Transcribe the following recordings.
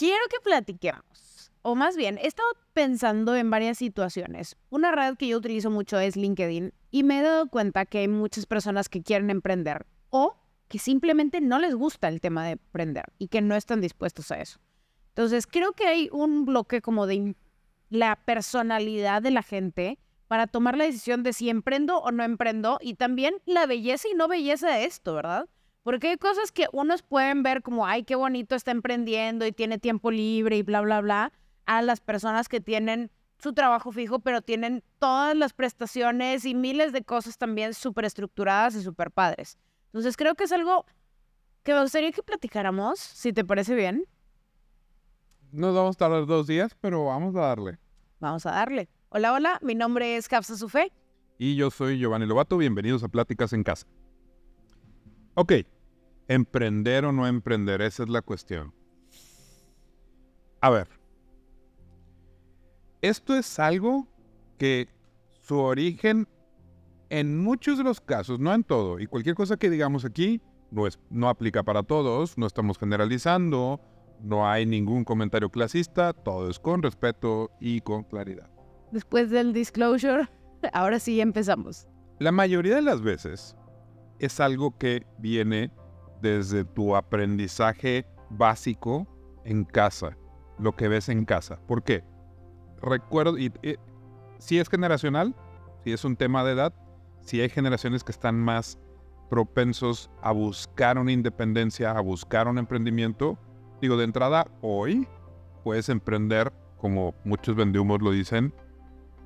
quiero que platiquemos. O más bien, he estado pensando en varias situaciones. Una red que yo utilizo mucho es LinkedIn y me he dado cuenta que hay muchas personas que quieren emprender o que simplemente no les gusta el tema de emprender y que no están dispuestos a eso. Entonces, creo que hay un bloque como de la personalidad de la gente para tomar la decisión de si emprendo o no emprendo y también la belleza y no belleza de esto, ¿verdad? Porque hay cosas que unos pueden ver como, ay, qué bonito está emprendiendo y tiene tiempo libre y bla, bla, bla, a las personas que tienen su trabajo fijo, pero tienen todas las prestaciones y miles de cosas también súper estructuradas y súper padres. Entonces creo que es algo que me gustaría que platicáramos, si te parece bien. Nos vamos a tardar dos días, pero vamos a darle. Vamos a darle. Hola, hola, mi nombre es Capsa Sufé. Y yo soy Giovanni Lobato, bienvenidos a Pláticas en Casa. Ok, emprender o no emprender, esa es la cuestión. A ver, esto es algo que su origen en muchos de los casos, no en todo, y cualquier cosa que digamos aquí no, es, no aplica para todos, no estamos generalizando, no hay ningún comentario clasista, todo es con respeto y con claridad. Después del disclosure, ahora sí empezamos. La mayoría de las veces es algo que viene desde tu aprendizaje básico en casa, lo que ves en casa. ¿Por qué? Recuerdo, y, si es generacional, si es un tema de edad, si hay generaciones que están más propensos a buscar una independencia, a buscar un emprendimiento, Digo, de entrada, hoy puedes emprender, como muchos vendehumos lo dicen,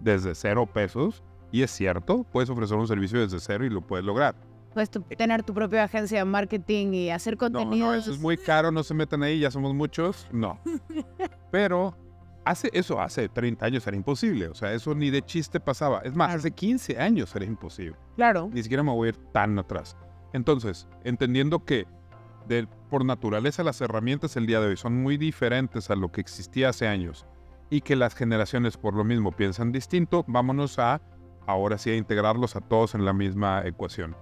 desde cero pesos. Y es cierto, puedes ofrecer un servicio desde cero y lo puedes lograr. Puedes tener tu propia agencia de marketing y hacer contenido. No, no, eso es muy caro, no se metan ahí, ya somos muchos. No. Pero hace eso hace 30 años era imposible. O sea, eso ni de chiste pasaba. Es más, hace 15 años era imposible. Claro. Ni siquiera me voy a ir tan atrás. Entonces, entendiendo que por naturaleza las herramientas el día de hoy son muy diferentes a lo que existía hace años y que las generaciones por lo mismo piensan distinto, vámonos a ahora sí a integrarlos a todos en la misma ecuación.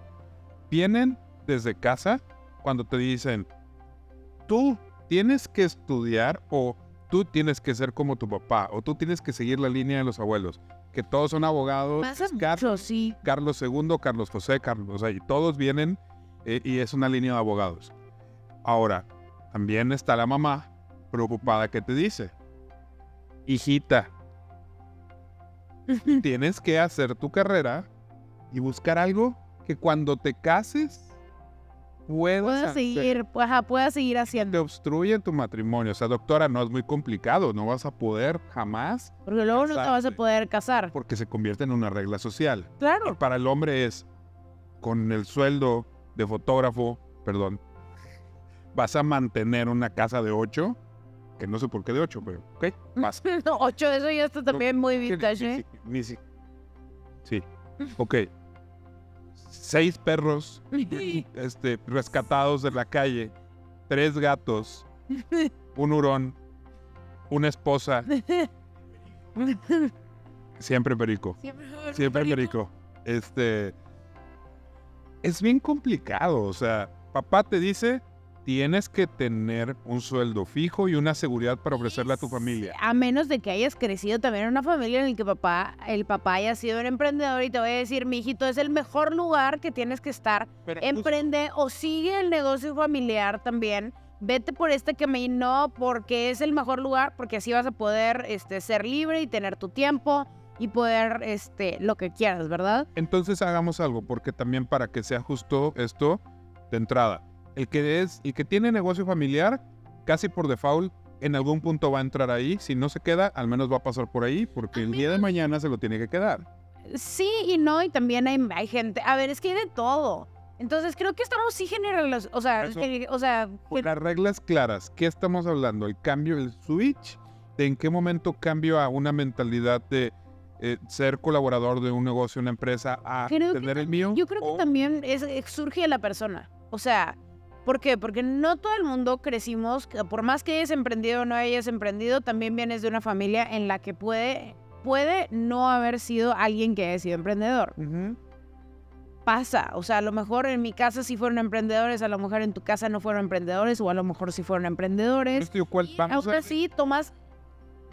Vienen desde casa cuando te dicen, tú tienes que estudiar o tú tienes que ser como tu papá o tú tienes que seguir la línea de los abuelos, que todos son abogados, Carlos, sí. Carlos II, Carlos José, Carlos, o sea, y todos vienen eh, y es una línea de abogados. Ahora, también está la mamá preocupada que te dice, hijita, tienes que hacer tu carrera y buscar algo que cuando te cases puedas, seguir, puedas seguir haciendo. Te obstruye tu matrimonio. O sea, doctora, no es muy complicado, no vas a poder jamás. Porque luego no te vas a poder casar. Porque se convierte en una regla social. Claro. para el hombre es con el sueldo de fotógrafo, perdón, vas a mantener una casa de ocho, que no sé por qué de ocho, pero ok, vas. no, ocho, eso ya está también muy vintage, ¿eh? Sí, sí, ok. Seis perros este, rescatados de la calle, tres gatos, un hurón, una esposa. Siempre perico. Siempre, perico. Este. Es bien complicado. O sea, papá te dice, tienes que tener un sueldo fijo y una seguridad para ofrecerle a tu familia. A menos de que hayas crecido también en una familia en la que papá, el papá haya sido un emprendedor y te voy a decir, mi hijito, es el mejor lugar que tienes que estar. Emprende o sigue el negocio familiar también. Vete por este camino porque es el mejor lugar, porque así vas a poder este, ser libre y tener tu tiempo y poder este, lo que quieras, ¿verdad? Entonces hagamos algo, porque también para que sea justo esto de entrada el que es, el que tiene negocio familiar, casi por default, en algún punto va a entrar ahí. Si no se queda, al menos va a pasar por ahí, porque el día de mañana se lo tiene que quedar. Sí y no, y también hay, hay gente. A ver, es que hay de todo. Entonces creo que estamos sí generales, o sea, o sea, las reglas claras. ¿Qué estamos hablando? El cambio, el switch. ¿De en qué momento cambio a una mentalidad de eh, ser colaborador de un negocio, una empresa, a tener el mío? Yo creo que también es, surge de la persona. O sea, ¿Por qué? Porque no todo el mundo crecimos, por más que hayas emprendido o no hayas emprendido, también vienes de una familia en la que puede, puede no haber sido alguien que haya sido emprendedor. pasa. O sea, a lo mejor en mi casa sí fueron emprendedores, a lo mejor en tu casa no fueron emprendedores, o a lo mejor sí fueron emprendedores. Esto, ¿cuál- Y vamos aún a- así tomas,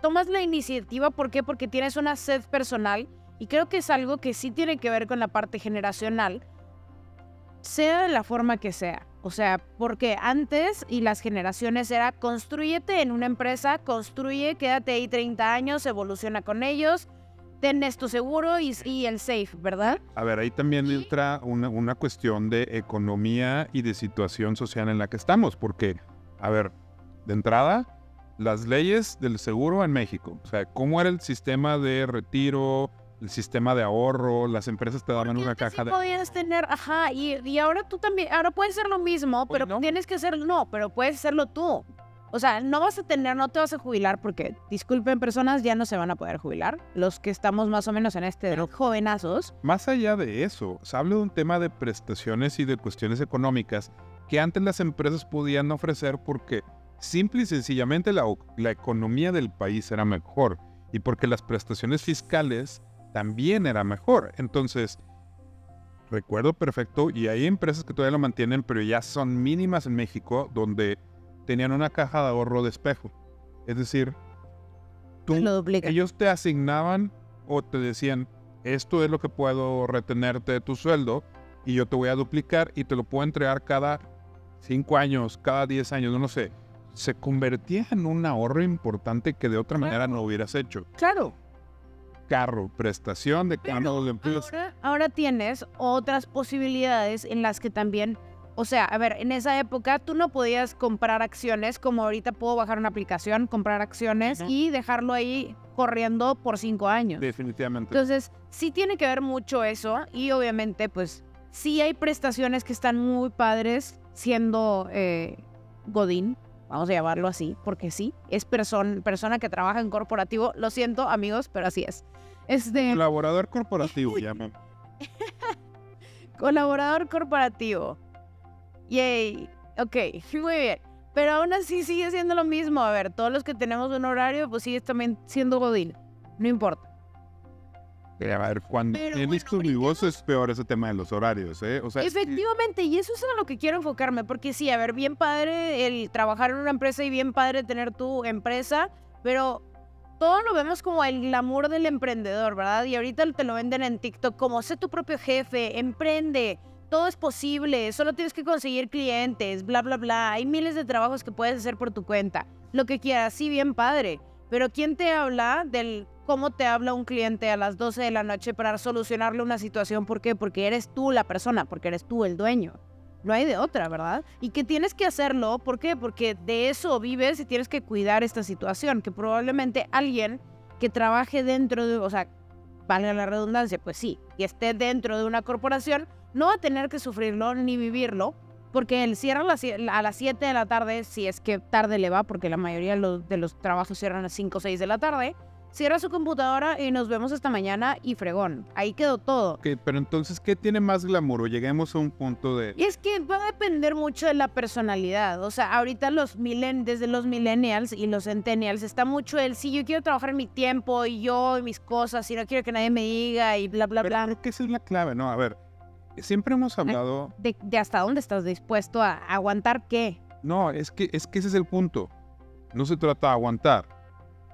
tomas la iniciativa, ¿por qué? Porque tienes una sed personal y creo que es algo que sí tiene que ver con la parte generacional, sea de la forma que sea. O sea, porque antes y las generaciones era construyete en una empresa, construye, quédate ahí 30 años, evoluciona con ellos, ten esto seguro y, y el safe, ¿verdad? A ver, ahí también Y- entra una, una cuestión de economía y de situación social en la que estamos, porque, a ver, de entrada, las leyes del seguro en México, o sea, cómo era el sistema de retiro, el sistema de ahorro, las empresas te daban una caja sí de... podías tener, ajá, y, y ahora tú también, ahora puedes hacer lo mismo, pero no. tienes que hacerlo, no, pero puedes hacerlo tú. O sea, no vas a tener, no te vas a jubilar porque, disculpen personas, ya no se van a poder jubilar. Los que estamos más o menos en este de jovenazos. Más allá de eso, se habla de un tema de prestaciones y de cuestiones económicas que antes las empresas podían ofrecer porque simple y sencillamente la, la economía del país era mejor y porque las prestaciones fiscales también era mejor. Entonces, recuerdo perfecto, y hay empresas que todavía lo mantienen, pero ya son mínimas en México, donde tenían una caja de ahorro de espejo. Es decir, tú Lo ellos te asignaban o te decían, esto es lo que puedo retenerte de tu sueldo y yo te voy a duplicar y te lo puedo entregar cada 5 años, cada 10 años, no lo sé. Se convertía en un ahorro importante que de otra manera no hubieras hecho. Claro. Carro, prestación de carro de empleo. Ahora, ahora tienes otras posibilidades en las que también, o sea, a ver, en esa época tú no podías comprar acciones como ahorita puedo bajar una aplicación, comprar acciones y dejarlo ahí corriendo por cinco años. Definitivamente. Entonces, sí tiene que ver mucho eso y obviamente, pues, sí hay prestaciones que están muy padres siendo eh, Godín, vamos a llamarlo así, porque sí, es person- persona que trabaja en corporativo. Lo siento, amigos, pero así es. Este, Colaborador corporativo, llaman. colaborador corporativo. Yay. Ok, muy bien. Pero aún así sigue siendo lo mismo. A ver, todos los que tenemos un horario, pues sigues también siendo Godín. No importa. A ver, cuando Pero he bueno, visto mi voz es peor ese tema de los horarios, ¿eh? O sea, Efectivamente, y eso es a lo que quiero enfocarme, porque sí, a ver, bien padre el trabajar en una empresa y bien padre tener tu empresa, pero todo lo vemos como el glamour del emprendedor, ¿verdad? Y ahorita te lo venden en TikTok como sé tu propio jefe, emprende, todo es posible, solo tienes que conseguir clientes, bla, bla, bla. Hay miles de trabajos que puedes hacer por tu cuenta, lo que quieras, sí, bien padre. Pero ¿quién te habla del cómo te habla un cliente a las 12 de la noche para solucionarle una situación? ¿Por qué? Porque eres tú la persona, porque eres tú el dueño. No hay de otra, ¿verdad? Y que tienes que hacerlo, ¿por qué? Porque de eso vives y tienes que cuidar esta situación, que probablemente alguien que trabaje dentro de, o sea, valga la redundancia, pues sí, y esté dentro de una corporación, no va a tener que sufrirlo ni vivirlo, porque él cierra a las sie- a las 7 de la tarde, si es que tarde le va, porque la mayoría de los trabajos cierran a las 5 o 6 de la tarde, cierra su computadora y nos vemos esta mañana y fregón. Ahí quedó todo. Ok, pero entonces, ¿qué tiene más glamour? O lleguemos a un punto de... Y es que va a depender mucho de la personalidad. O sea, ahorita los milen, desde los millennials y los centennials está mucho el sí, yo quiero trabajar en mi tiempo y yo y mis cosas y no quiero que nadie me diga y bla, bla, Pero bla. creo que esa es la clave, ¿no? A ver, siempre hemos hablado... De, de hasta dónde estás dispuesto a aguantar qué. No, es que, es que ese es el punto. No se trata de aguantar.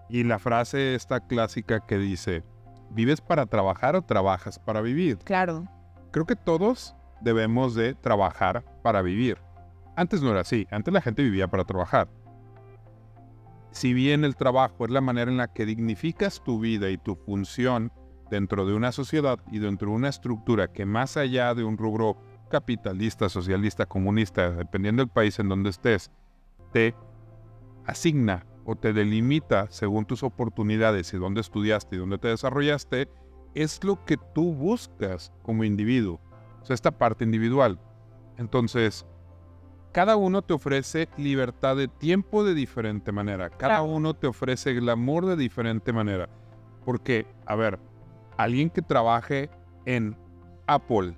Y la frase esta clásica que dice, ¿vives para trabajar o trabajas para vivir? Claro. Creo que todos debemos de trabajar para vivir. Antes no era así, antes la gente vivía para trabajar. Si bien el trabajo es la manera en la que dignificas tu vida y tu función dentro de una sociedad y dentro de una estructura que más allá de un rubro capitalista, socialista, comunista, dependiendo del país en donde estés, te asigna o te delimita según tus oportunidades y dónde estudiaste y dónde te desarrollaste, es lo que tú buscas como individuo. O sea, esta parte individual. Entonces, cada uno te ofrece libertad de tiempo de diferente manera. Cada Claro. uno te ofrece glamour de diferente manera. Porque, a ver, alguien que trabaje en Apple,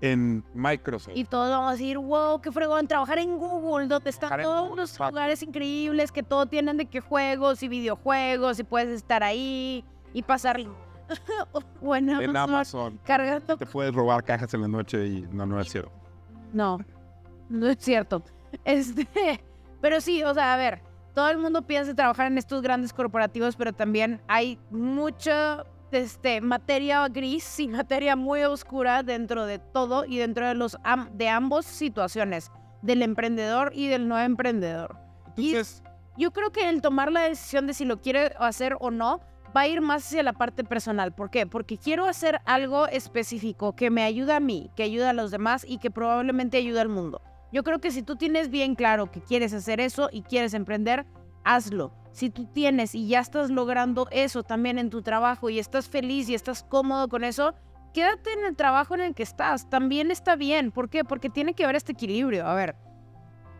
en Microsoft, Y todos vamos a decir, wow, qué fregón, trabajar en Google, donde están Trabajar todos Google, exacto. lugares increíbles, que todo tienen de que juegos y videojuegos y puedes estar ahí y pasar o en en Amazon, cargando Te puedes robar cajas en la noche y no, no es cierto. No, no es cierto. Este, pero sí, o sea, a ver, todo el mundo piensa trabajar en estos grandes corporativos, pero también hay mucha este, materia gris y materia muy oscura dentro de todo y dentro de los am- de ambas situaciones, del emprendedor y del no emprendedor. Y- Entonces, Yo creo que el tomar la decisión de si lo quiere hacer o no va a ir más hacia la parte personal. ¿Por qué? Porque quiero hacer algo específico que me ayude a mí, que ayude a los demás y que probablemente ayude al mundo. Yo creo que si tú tienes bien claro que quieres hacer eso y quieres emprender, hazlo. Si tú tienes y ya estás logrando eso también en tu trabajo y estás feliz y estás cómodo con eso, quédate en el trabajo en el que estás. También está bien. ¿Por qué? Porque tiene que haber este equilibrio. A ver,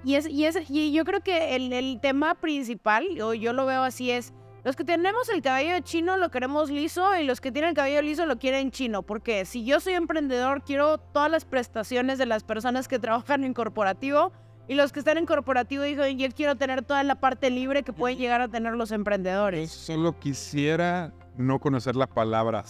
y, es, y, es, y yo creo que el, el tema principal, o yo lo veo así, es los que tenemos el cabello chino lo queremos liso y los que tienen el cabello liso lo quieren chino. Porque si yo soy emprendedor, quiero todas las prestaciones de las personas que trabajan en corporativo y los que están en corporativo dicen, yo quiero tener toda la parte libre que pueden llegar a tener los yo emprendedores. solo quisiera no conocer la palabra.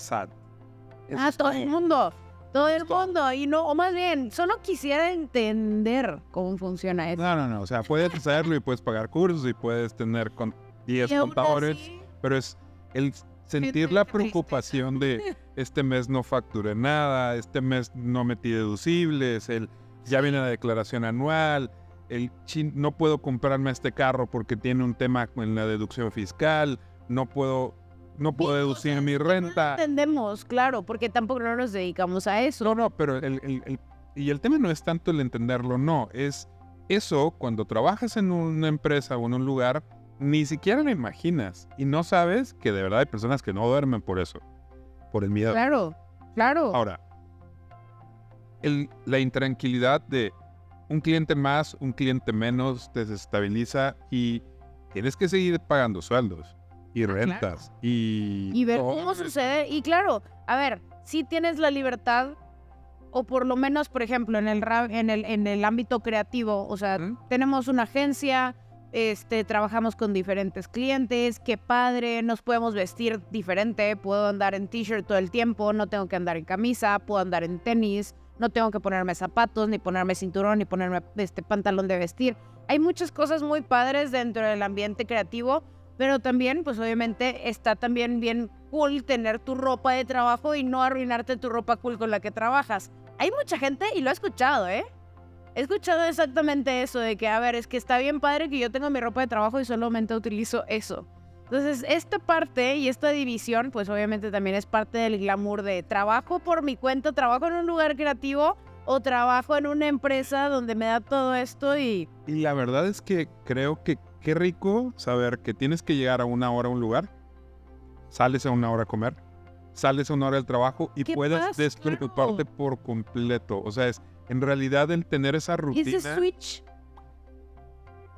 Eso Ah, todo el mundo. Todo el mundo. Y no, o más bien, solo quisiera entender cómo funciona eso. No, no, no. O sea, puedes hacerlo y puedes pagar cursos y puedes tener con 10 Y aún contadores, así- pero es el sentir la preocupación de este mes no facturé nada, este mes no metí deducibles, el ya viene la declaración anual, el chin, no puedo comprarme este carro porque tiene un tema con la deducción fiscal, no puedo no puedo deducir sea, mi renta. No entendemos, claro, porque tampoco no nos dedicamos a eso. No, no, pero el, el- el- y el tema no es tanto el entenderlo, no, es eso cuando trabajas en una empresa o en un lugar, ni siquiera lo imaginas y no sabes que de verdad hay personas que no duermen por eso, por el miedo. Claro, claro. Ahora, el- la intranquilidad de un cliente más, un cliente menos, te desestabiliza y tienes que seguir pagando sueldos y claro. rentas y... y ver cómo sucede. Y claro, a ver, si tienes la libertad, o por lo menos, por ejemplo, en el, en el, en el ámbito creativo, o sea, tenemos una agencia, este, trabajamos con diferentes clientes, qué padre, nos podemos vestir diferente, puedo andar en t-shirt todo el tiempo, no tengo que andar en camisa, puedo andar en tenis, no tengo que ponerme zapatos, ni ponerme cinturón, ni ponerme este pantalón de vestir. Hay muchas cosas muy padres dentro del ambiente creativo, pero también, pues obviamente está también bien cool tener tu ropa de trabajo y no arruinarte tu ropa cool con la que trabajas. Hay mucha gente, y lo he escuchado, ¿eh? He escuchado exactamente eso, de que, a ver, es que está bien padre que yo tenga mi ropa de trabajo y solamente utilizo eso. Entonces, esta parte y esta división, pues obviamente también es parte del glamour de trabajo por mi cuenta, trabajo en un lugar creativo o trabajo en una empresa donde me da todo esto y... Y la verdad es que creo que qué rico saber que tienes que llegar a una hora a un lugar, sales a una hora a comer, sales a una hora del trabajo y ¿Qué puedes pasa? despreocuparte Claro. por completo. O sea, es en realidad el tener esa Y rutina. ese switch.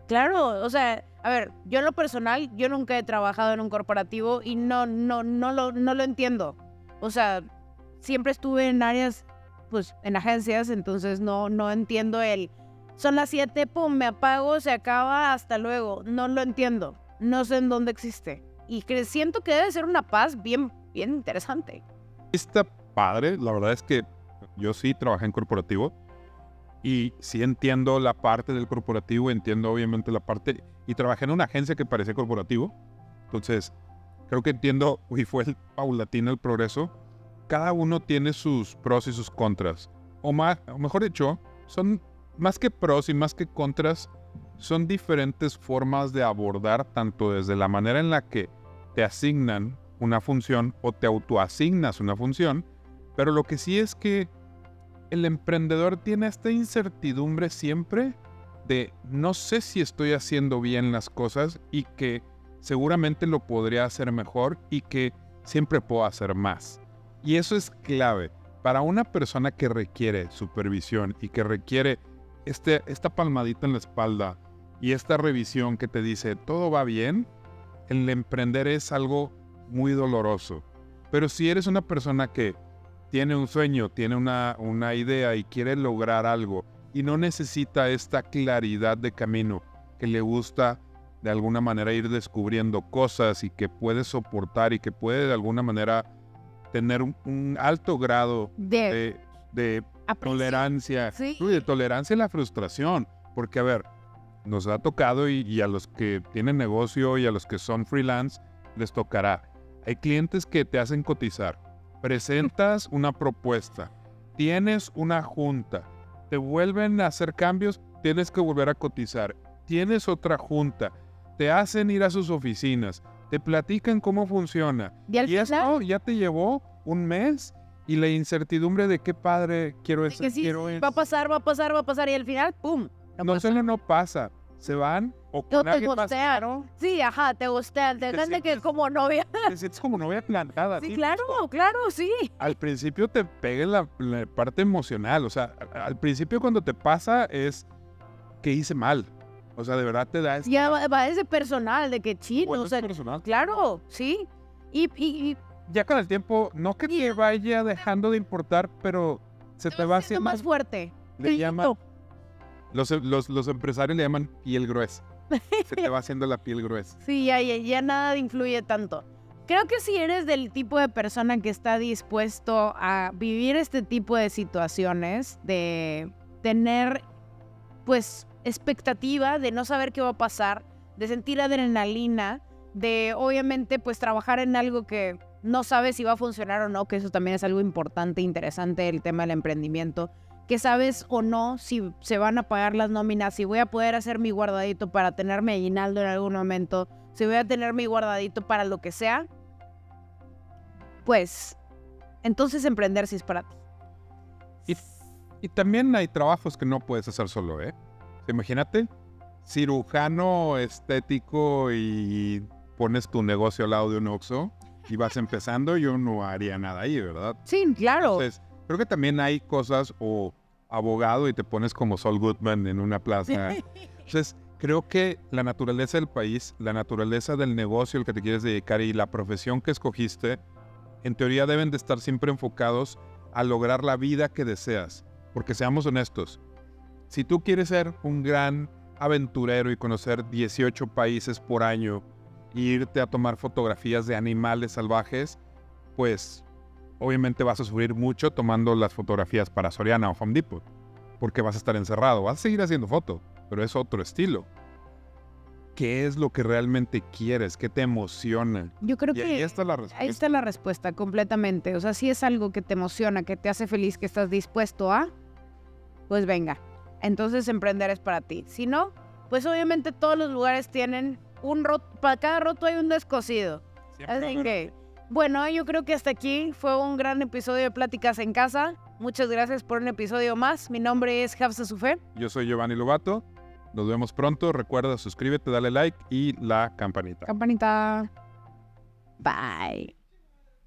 Claro, o sea, a ver, yo en lo personal, yo nunca he trabajado en un corporativo y no, no, no lo, no lo entiendo. O sea, siempre estuve en áreas, pues, en agencias, entonces no, no entiendo el. Son las 7, pum, me apago, se acaba, hasta luego. No lo entiendo. No sé en dónde existe. Y que siento que debe ser una paz bien, bien interesante. Está padre, la verdad es que yo sí trabajé en corporativo y sí entiendo la parte del corporativo, entiendo obviamente la parte y trabajé en una agencia que parecía corporativo, entonces creo que entiendo y fue el paulatino el progreso. Cada uno tiene sus pros y sus contras, o más, o mejor dicho, son más que pros y más que contras, son diferentes formas de abordar tanto desde la manera en la que te asignan una función o te autoasignas una función, pero lo que sí es que el emprendedor tiene esta incertidumbre siempre de no sé si estoy haciendo bien las cosas y que seguramente lo podría hacer mejor y que siempre puedo hacer más. Y eso es clave para una persona que requiere supervisión y que requiere este, esta palmadita en la espalda y esta revisión que te dice todo va bien, el emprender es algo muy doloroso. Pero si eres una persona que tiene un sueño, tiene una, una idea y quiere lograr algo y no necesita esta claridad de camino, que le gusta de alguna manera ir descubriendo cosas y que puede soportar y que puede de alguna manera tener un, un alto grado De, de, tolerancia, Sí. de tolerancia a la frustración. Porque, a ver, nos ha tocado y, y a los que tienen negocio y a los que son freelance les tocará. Hay clientes que te hacen cotizar. Presentas una propuesta, tienes una junta, te vuelven a hacer cambios, tienes que volver a cotizar. Tienes otra junta, te hacen ir a sus oficinas, te platican cómo funciona. Y al Y final, esto ya te llevó un mes y la incertidumbre de qué padre quiero de eso, que sí, quiero sí, eso. va a pasar, va a pasar, va a pasar, y al final, ¡pum! no No solo no pasa, se van o No te más gustean. caro, Sí, ajá, te gustean, te Te de que sientes- como novia. te sientes como novia plantada. Sí, claro, claro, sí. Al principio te pega la, la parte emocional, o sea, al principio cuando te pasa es que hice mal. O sea, de verdad te da ese Ya va, ese personal de que chino, o es sea, personal. claro, sí. Y, y, y Ya con el tiempo, no que te vaya dejando de importar, pero se te va haciendo más fuerte. Le llaman-. Los, los, los empresarios le llaman piel gruesa. Se te va haciendo la piel gruesa. Sí, ya, ya, ya nada influye tanto. Creo que si eres del tipo de persona que está dispuesto a vivir este tipo de situaciones, de tener, pues, expectativa, de no saber qué va a pasar, de sentir adrenalina, de obviamente, pues, trabajar en algo que no sabes si va a funcionar o no, que eso también es algo importante, interesante, el tema del emprendimiento, que sabes o no si se van a pagar las nóminas, si voy a poder hacer mi guardadito para tener mi aguinaldo en algún momento, si voy a tener mi guardadito para lo que sea, pues entonces emprender si es para ti. Y, y también hay trabajos que no puedes hacer solo, ¿eh? Imagínate, cirujano estético y pones tu negocio al lado de un Oxxo y vas empezando, yo no haría nada ahí, ¿verdad? Sí, claro. Entonces, creo que también hay cosas o abogado y te pones como Saul Goodman en una plaza. Entonces, creo que la naturaleza del país, la naturaleza del negocio al que te quieres dedicar y la profesión que escogiste, en teoría deben de estar siempre enfocados a lograr la vida que deseas. Porque seamos honestos, si tú quieres ser un gran aventurero y conocer 18 países por año e irte a tomar fotografías de animales salvajes, pues obviamente vas a sufrir mucho tomando las fotografías para Soriana o Home Depot, porque vas a estar encerrado, vas a seguir haciendo foto, pero es otro estilo. ¿Qué es lo que realmente quieres? ¿Qué te emociona? Yo creo Y ahí que está la ahí respuesta. está la respuesta completamente. O sea, si es algo que te emociona, que te hace feliz, que estás dispuesto a, pues venga. Entonces emprender es para ti. Si no, pues obviamente todos los lugares tienen un roto, para cada roto hay un descosido. Así que, bueno, yo creo que hasta aquí fue un gran episodio de Pláticas en Casa. Muchas gracias por un episodio más. Mi nombre es Hafsa Sufé. Yo soy Giovanni Lobato. Nos vemos pronto. Recuerda suscríbete, dale like y la campanita. Campanita. Bye.